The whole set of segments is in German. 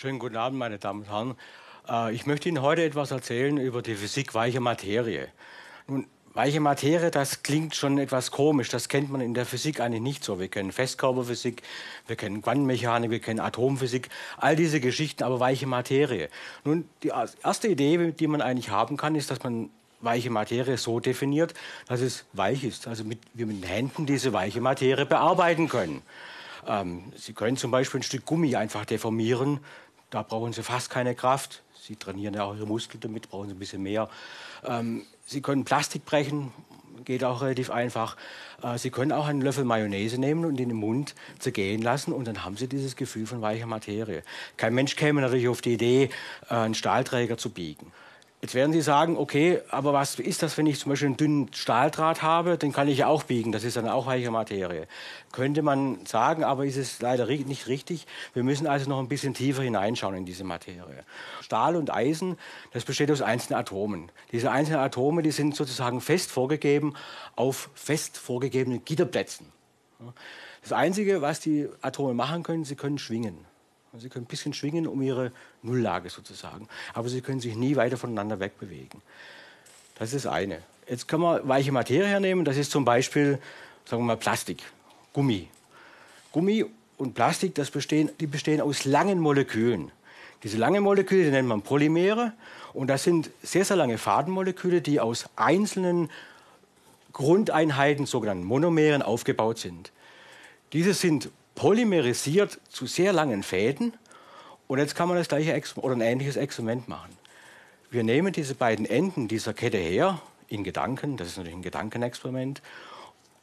Schönen guten Abend, meine Damen und Herren. Äh, ich möchte Ihnen heute etwas erzählen über die Physik weicher Materie. Nun, weiche Materie, das klingt schon etwas komisch. Das kennt man in der Physik eigentlich nicht so. Wir kennen Festkörperphysik, wir kennen Quantenmechanik, wir kennen Atomphysik, all diese Geschichten, aber weiche Materie. Nun, die erste Idee, die man eigentlich haben kann, ist, dass man weiche Materie so definiert, dass es weich ist. Also mit, wir mit den Händen diese weiche Materie bearbeiten können. Ähm, Sie können zum Beispiel ein Stück Gummi einfach deformieren. Da brauchen Sie fast keine Kraft. Sie trainieren ja auch Ihre Muskeln damit, brauchen Sie ein bisschen mehr. Ähm, Sie können Plastik brechen, geht auch relativ einfach. Äh, Sie können auch einen Löffel Mayonnaise nehmen und in den Mund zergehen lassen und dann haben Sie dieses Gefühl von weicher Materie. Kein Mensch käme natürlich auf die Idee, äh, einen Stahlträger zu biegen. Jetzt werden Sie sagen, okay, aber was ist das, wenn ich zum Beispiel einen dünnen Stahldraht habe? Den kann ich ja auch biegen, das ist dann auch weiche Materie. Könnte man sagen, aber ist es leider nicht richtig. Wir müssen also noch ein bisschen tiefer hineinschauen in diese Materie. Stahl und Eisen, das besteht aus einzelnen Atomen. Diese einzelnen Atome, die sind sozusagen fest vorgegeben auf fest vorgegebenen Gitterplätzen. Das Einzige, was die Atome machen können, sie können schwingen. Sie können ein bisschen schwingen um ihre Nulllage sozusagen. Aber sie können sich nie weiter voneinander wegbewegen. Das ist das eine. Jetzt können wir weiche Materie hernehmen. Das ist zum Beispiel, sagen wir mal, Plastik, Gummi. Gummi und Plastik, das bestehen, die bestehen aus langen Molekülen. Diese langen Moleküle, die nennt man Polymere. Und das sind sehr, sehr lange Fadenmoleküle, die aus einzelnen Grundeinheiten, sogenannten Monomeren, aufgebaut sind. Diese sind polymerisiert zu sehr langen Fäden. Und jetzt kann man das gleiche oder ein ähnliches Experiment machen. Wir nehmen diese beiden Enden dieser Kette her, in Gedanken, das ist natürlich ein Gedankenexperiment,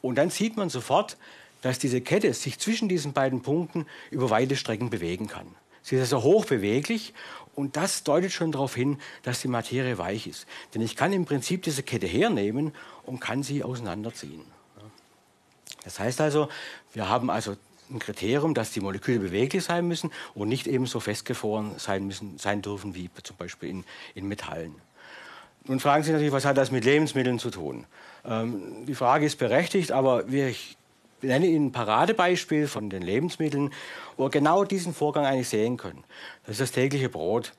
und dann sieht man sofort, dass diese Kette sich zwischen diesen beiden Punkten über weite Strecken bewegen kann. Sie ist also hochbeweglich und das deutet schon darauf hin, dass die Materie weich ist. Denn ich kann im Prinzip diese Kette hernehmen und kann sie auseinanderziehen. Das heißt also, wir haben also ein Kriterium, dass die Moleküle beweglich sein müssen und nicht eben so festgefroren sein, müssen, sein dürfen wie zum Beispiel in, in Metallen. Nun fragen Sie natürlich, was hat das mit Lebensmitteln zu tun? Ähm, die Frage ist berechtigt, aber ich nenne Ihnen ein Paradebeispiel von den Lebensmitteln, wo wir genau diesen Vorgang eigentlich sehen können. Das ist das tägliche Brot.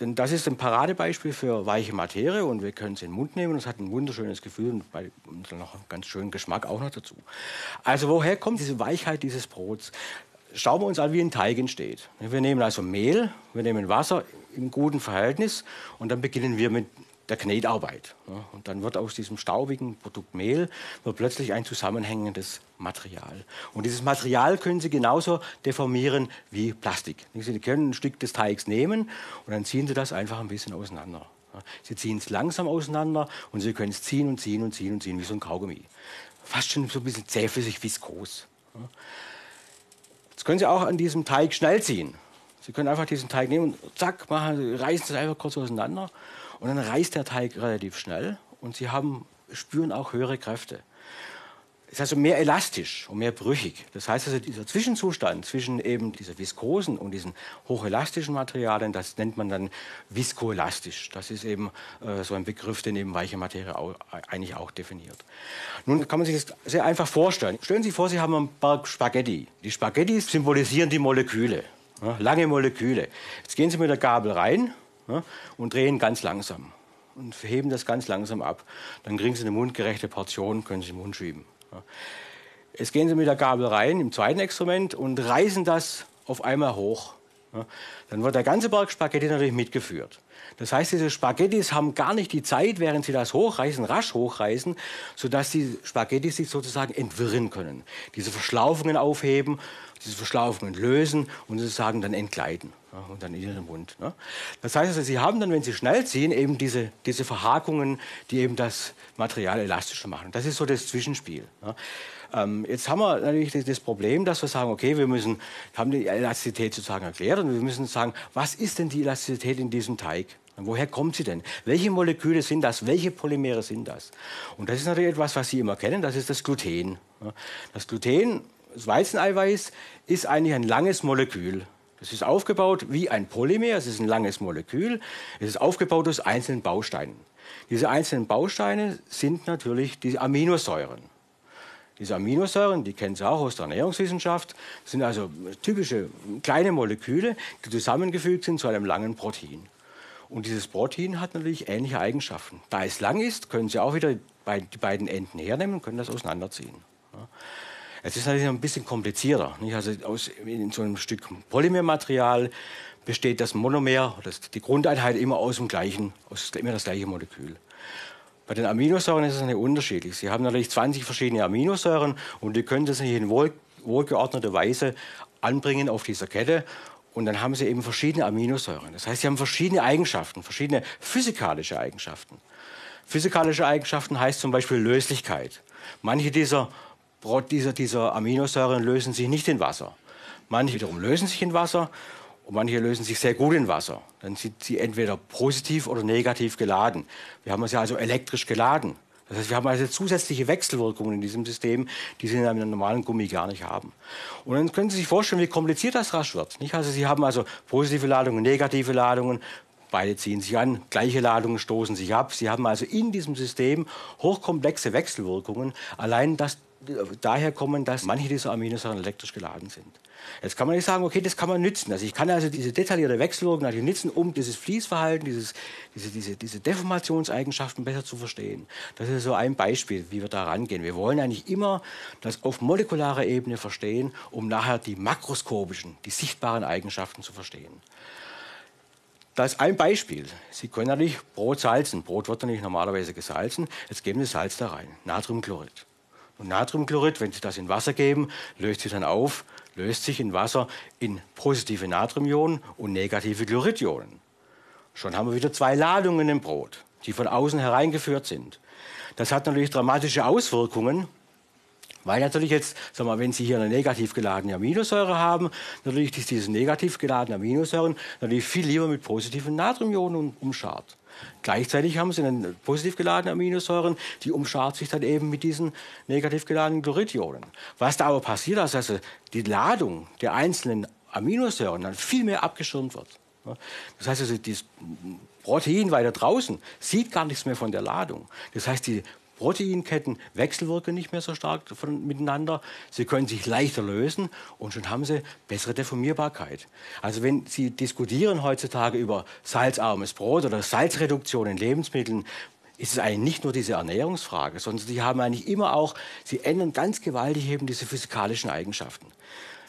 Denn das ist ein Paradebeispiel für weiche Materie und wir können es in den Mund nehmen und es hat ein wunderschönes Gefühl und, bei, und noch einen ganz schönen Geschmack auch noch dazu. Also woher kommt diese Weichheit dieses Brots? Schauen wir uns an, wie ein Teig entsteht. Wir nehmen also Mehl, wir nehmen Wasser im guten Verhältnis und dann beginnen wir mit der Knetarbeit. Und dann wird aus diesem staubigen Produkt Mehl wird plötzlich ein zusammenhängendes Material. Und dieses Material können Sie genauso deformieren wie Plastik. Sie können ein Stück des Teigs nehmen und dann ziehen Sie das einfach ein bisschen auseinander. Sie ziehen es langsam auseinander und Sie können es ziehen und ziehen und ziehen und ziehen wie so ein Kaugummi. Fast schon so ein bisschen zähflüssig, viskos. Jetzt können Sie auch an diesem Teig schnell ziehen. Sie können einfach diesen Teig nehmen und zack, machen, reißen es einfach kurz auseinander und dann reißt der Teig relativ schnell und sie haben, spüren auch höhere Kräfte. Es ist also mehr elastisch und mehr brüchig. Das heißt also, dieser Zwischenzustand zwischen eben dieser viskosen und diesen hochelastischen Materialien, das nennt man dann viskoelastisch. Das ist eben äh, so ein Begriff, den eben weiche Materie auch, eigentlich auch definiert. Nun kann man sich das sehr einfach vorstellen. Stellen Sie sich vor, Sie haben einen Berg Spaghetti. Die Spaghetti symbolisieren die Moleküle, ja, lange Moleküle. Jetzt gehen Sie mit der Gabel rein ja, und drehen ganz langsam und heben das ganz langsam ab. Dann kriegen Sie eine mundgerechte Portion, können Sie im Mund schieben. Ja. Jetzt gehen Sie mit der Gabel rein im zweiten Experiment und reißen das auf einmal hoch. Ja. Dann wird der ganze Berg Spaghetti natürlich mitgeführt. Das heißt, diese Spaghettis haben gar nicht die Zeit, während sie das hochreißen, rasch hochreißen, sodass die Spaghetti sich sozusagen entwirren können. Diese Verschlaufungen aufheben, diese Verschlaufungen lösen und sozusagen dann entgleiten ja, und dann in ihren Mund. Ne? Das heißt also, sie haben dann, wenn sie schnell ziehen, eben diese, diese Verhakungen, die eben das Material elastischer machen. Das ist so das Zwischenspiel. Ne? Ähm, jetzt haben wir natürlich das Problem, dass wir sagen, okay, wir müssen, haben die Elastizität sozusagen erklärt und wir müssen sagen, was ist denn die Elastizität in diesem Teig? Woher kommt sie denn? Welche Moleküle sind das? Welche Polymere sind das? Und das ist natürlich etwas, was Sie immer kennen, das ist das Gluten. Das Gluten, das Weizeneiweiß, ist eigentlich ein langes Molekül. Das ist aufgebaut wie ein Polymer, es ist ein langes Molekül. Es ist aufgebaut aus einzelnen Bausteinen. Diese einzelnen Bausteine sind natürlich die Aminosäuren. Diese Aminosäuren, die kennen Sie auch aus der Ernährungswissenschaft, sind also typische kleine Moleküle, die zusammengefügt sind zu einem langen Protein. Und dieses Protein hat natürlich ähnliche Eigenschaften. Da es lang ist, können Sie auch wieder die beiden Enden hernehmen und können das auseinanderziehen. Es ist natürlich ein bisschen komplizierter. Nicht? Also aus, in so einem Stück Polymermaterial besteht das Monomer, das, die Grundeinheit immer aus dem gleichen, aus immer das gleiche Molekül. Bei den Aminosäuren ist es nicht unterschiedlich. Sie haben natürlich 20 verschiedene Aminosäuren und die können das in wohl, wohlgeordneter Weise anbringen auf dieser Kette. Und dann haben sie eben verschiedene Aminosäuren. Das heißt, sie haben verschiedene Eigenschaften, verschiedene physikalische Eigenschaften. Physikalische Eigenschaften heißt zum Beispiel Löslichkeit. Manche dieser, dieser, dieser Aminosäuren lösen sich nicht in Wasser. Manche wiederum lösen sich in Wasser und manche lösen sich sehr gut in Wasser. Dann sind sie entweder positiv oder negativ geladen. Wir haben es ja also elektrisch geladen. Das heißt, wir haben also zusätzliche Wechselwirkungen in diesem System, die Sie in einem normalen Gummi gar nicht haben. Und dann können Sie sich vorstellen, wie kompliziert das rasch wird. Nicht? Also Sie haben also positive Ladungen, negative Ladungen, beide ziehen sich an, gleiche Ladungen stoßen sich ab. Sie haben also in diesem System hochkomplexe Wechselwirkungen. Allein das daher kommen, dass manche dieser Aminosäuren elektrisch geladen sind. Jetzt kann man nicht sagen, okay, das kann man nützen. Also ich kann also diese detaillierte Wechselwirkung natürlich nützen, um dieses Fließverhalten, dieses, diese, diese, diese Deformationseigenschaften besser zu verstehen. Das ist so ein Beispiel, wie wir da rangehen. Wir wollen eigentlich immer das auf molekularer Ebene verstehen, um nachher die makroskopischen, die sichtbaren Eigenschaften zu verstehen. Das ist ein Beispiel. Sie können natürlich Brot salzen. Brot wird natürlich normalerweise gesalzen. Jetzt geben Sie Salz da rein, Natriumchlorid. Und Natriumchlorid, wenn Sie das in Wasser geben, löst sich dann auf, löst sich in Wasser in positive Natriumionen und negative Chloridionen. Schon haben wir wieder zwei Ladungen im Brot, die von außen hereingeführt sind. Das hat natürlich dramatische Auswirkungen, weil natürlich jetzt, sagen wir, wenn Sie hier eine negativ geladene Aminosäure haben, natürlich diese negativ geladene Aminosäuren natürlich viel lieber mit positiven Natriumionen umschart. Gleichzeitig haben sie dann positiv geladene Aminosäuren, die umschart sich dann eben mit diesen negativ geladenen Chloridionen. Was da aber passiert, ist, dass die Ladung der einzelnen Aminosäuren dann viel mehr abgeschirmt wird. Das heißt also, das Protein weiter draußen sieht gar nichts mehr von der Ladung. Das heißt, die Proteinketten wechselwirken nicht mehr so stark von, miteinander. Sie können sich leichter lösen und schon haben sie bessere Deformierbarkeit. Also wenn Sie diskutieren heutzutage über salzarmes Brot oder Salzreduktion in Lebensmitteln, ist es eigentlich nicht nur diese Ernährungsfrage, sondern Sie haben eigentlich immer auch, Sie ändern ganz gewaltig eben diese physikalischen Eigenschaften.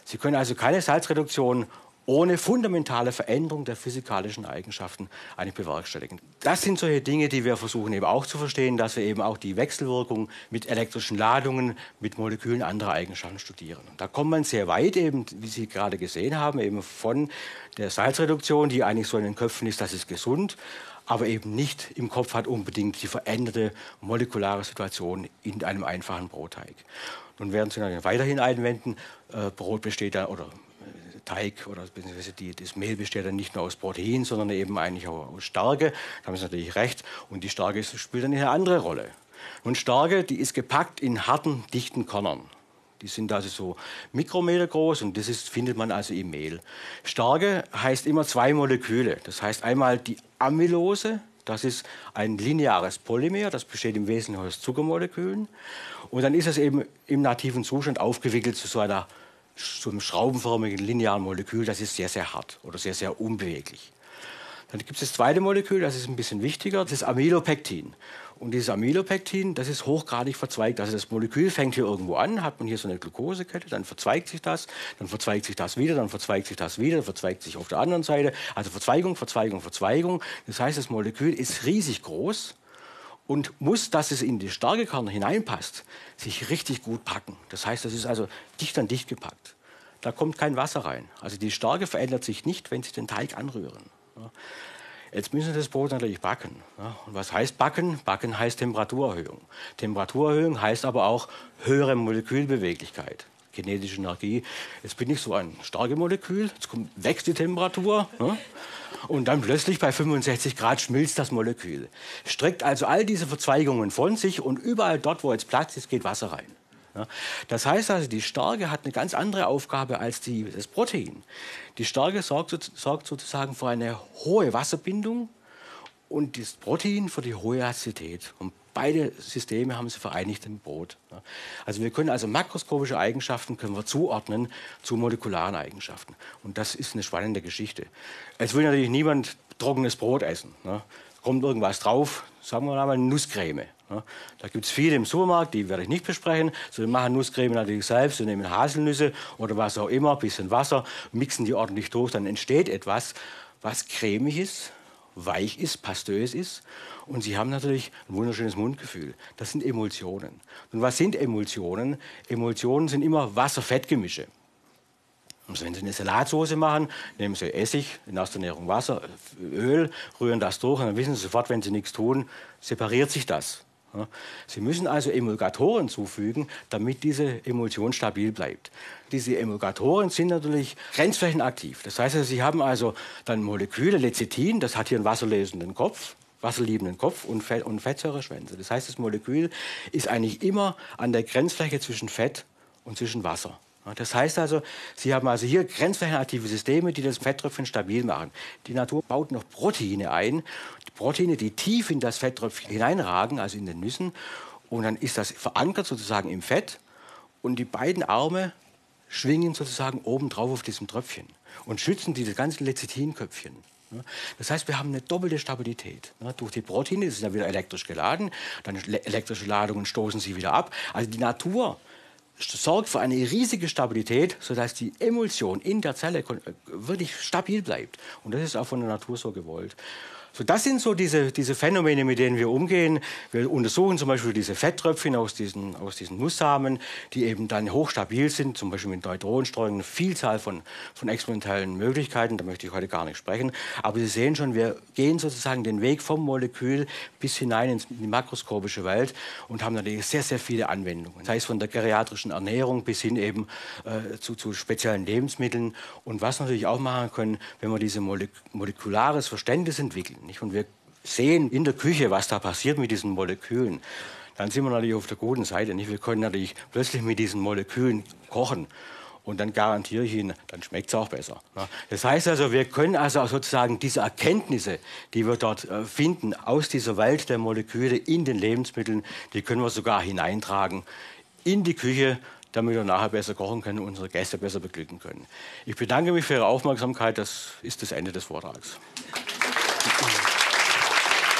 Sie können also keine Salzreduktion ohne fundamentale Veränderung der physikalischen Eigenschaften eigentlich bewerkstelligen. Das sind solche Dinge, die wir versuchen eben auch zu verstehen, dass wir eben auch die Wechselwirkung mit elektrischen Ladungen, mit Molekülen anderer Eigenschaften studieren. Da kommt man sehr weit eben, wie Sie gerade gesehen haben, eben von der Salzreduktion, die eigentlich so in den Köpfen ist, das ist gesund, aber eben nicht im Kopf hat unbedingt die veränderte molekulare Situation in einem einfachen Brotteig. Nun werden Sie weiterhin einwenden, äh, Brot besteht dann, oder Teig oder beziehungsweise die, das Mehl besteht dann nicht nur aus Protein, sondern eben eigentlich auch aus Stärke. Da haben Sie natürlich recht. Und die Stärke spielt dann eine andere Rolle. Und Stärke, die ist gepackt in harten, dichten Körnern. Die sind also so Mikrometer groß und das ist, findet man also im Mehl. Starke heißt immer zwei Moleküle. Das heißt einmal die Amylose, das ist ein lineares Polymer, das besteht im Wesentlichen aus Zuckermolekülen. Und dann ist es eben im nativen Zustand aufgewickelt zu so einer so einem schraubenförmigen linearen Molekül, das ist sehr, sehr hart oder sehr, sehr unbeweglich. Dann gibt es das zweite Molekül, das ist ein bisschen wichtiger, das ist Amylopektin. Und dieses Amylopektin, das ist hochgradig verzweigt. Also das Molekül fängt hier irgendwo an, hat man hier so eine Glukosekette, dann verzweigt sich das, dann verzweigt sich das wieder, dann verzweigt sich das wieder, verzweigt sich auf der anderen Seite. Also Verzweigung, Verzweigung, Verzweigung. Das heißt, das Molekül ist riesig groß und muss, dass es in die starke Kerne hineinpasst, sich richtig gut packen. Das heißt, das ist also dicht an dicht gepackt. Da kommt kein Wasser rein. Also die Starke verändert sich nicht, wenn Sie den Teig anrühren. Jetzt müssen Sie das Brot natürlich backen. Und was heißt backen? Backen heißt Temperaturerhöhung. Temperaturerhöhung heißt aber auch höhere Molekülbeweglichkeit kinetische Energie. Jetzt bin ich so ein starkes Molekül, jetzt kommt, wächst die Temperatur. Ne? Und dann plötzlich bei 65 Grad schmilzt das Molekül. Streckt also all diese Verzweigungen von sich und überall dort, wo jetzt Platz ist, geht Wasser rein. Das heißt also, die Starke hat eine ganz andere Aufgabe als die, das Protein. Die Starke sorgt, sorgt sozusagen für eine hohe Wasserbindung und das Protein für die hohe Azidität. Und beide Systeme haben sie vereinigt im Brot. Also wir können also makroskopische Eigenschaften können wir zuordnen zu molekularen Eigenschaften. Und das ist eine spannende Geschichte. Es will natürlich niemand trockenes Brot essen. Ne? Kommt irgendwas drauf, sagen wir mal Nusscreme. Ne? Da gibt es viele im Supermarkt, die werde ich nicht besprechen. So, die machen Nusscreme natürlich selbst, sie nehmen Haselnüsse oder was auch immer, ein bisschen Wasser, mixen die ordentlich durch, dann entsteht etwas, was cremig ist, weich ist, pastös ist. Und sie haben natürlich ein wunderschönes Mundgefühl. Das sind Emulsionen. Und was sind Emulsionen? Emulsionen sind immer Wasser-Fett-Gemische. Und wenn Sie eine Salatsauce machen, nehmen Sie Essig, in erster Nährung Wasser, Öl, rühren das durch und dann wissen Sie sofort, wenn Sie nichts tun, separiert sich das. Sie müssen also Emulgatoren zufügen, damit diese Emulsion stabil bleibt. Diese Emulgatoren sind natürlich grenzflächenaktiv. Das heißt, Sie haben also dann Moleküle, Lecithin, das hat hier einen wasserlesenden Kopf, wasserliebenden Kopf und, Fett, und. Das heißt, das Molekül ist eigentlich immer an der Grenzfläche zwischen Fett und zwischen Wasser. Das heißt also, Sie haben also hier grenzflächenaktive Systeme, die das Fetttröpfchen stabil machen. Die Natur baut noch Proteine ein, die Proteine, die tief in das Fetttröpfchen hineinragen, also in den Nüssen. Und dann ist das verankert sozusagen im Fett. Und die beiden Arme schwingen sozusagen obendrauf auf diesem Tröpfchen und schützen diese ganzen Lecithinköpfchen. Das heißt, wir haben eine doppelte Stabilität. Durch die Proteine, die sind ja wieder elektrisch geladen, dann elektrische Ladungen stoßen sie wieder ab. Also die Natur sorgt für eine riesige Stabilität, sodass die Emulsion in der Zelle wirklich stabil bleibt. Und das ist auch von der Natur so gewollt. So, das sind so diese, diese Phänomene, mit denen wir umgehen. Wir untersuchen zum Beispiel diese Fetttröpfchen aus diesen, aus diesen Nusssamen, die eben dann hochstabil sind, zum Beispiel mit Neutronenstreuung, eine Vielzahl von, von experimentellen Möglichkeiten, da möchte ich heute gar nicht sprechen. Aber Sie sehen schon, wir gehen sozusagen den Weg vom Molekül bis hinein in die makroskopische Welt und haben natürlich sehr, sehr viele Anwendungen. Sei es von der geriatrischen Ernährung bis hin eben äh, zu, zu speziellen Lebensmitteln. Und was wir natürlich auch machen können, wenn wir dieses molek molekulares Verständnis entwickeln, nicht? Und wir sehen in der Küche, was da passiert mit diesen Molekülen. Dann sind wir natürlich auf der guten Seite. Nicht? Wir können natürlich plötzlich mit diesen Molekülen kochen. Und dann garantiere ich Ihnen, dann schmeckt es auch besser. Das heißt also, wir können also sozusagen diese Erkenntnisse, die wir dort äh, finden, aus dieser Welt der Moleküle in den Lebensmitteln, die können wir sogar hineintragen in die Küche, damit wir nachher besser kochen können und unsere Gäste besser beglücken können. Ich bedanke mich für Ihre Aufmerksamkeit. Das ist das Ende des Vortrags. Thank you.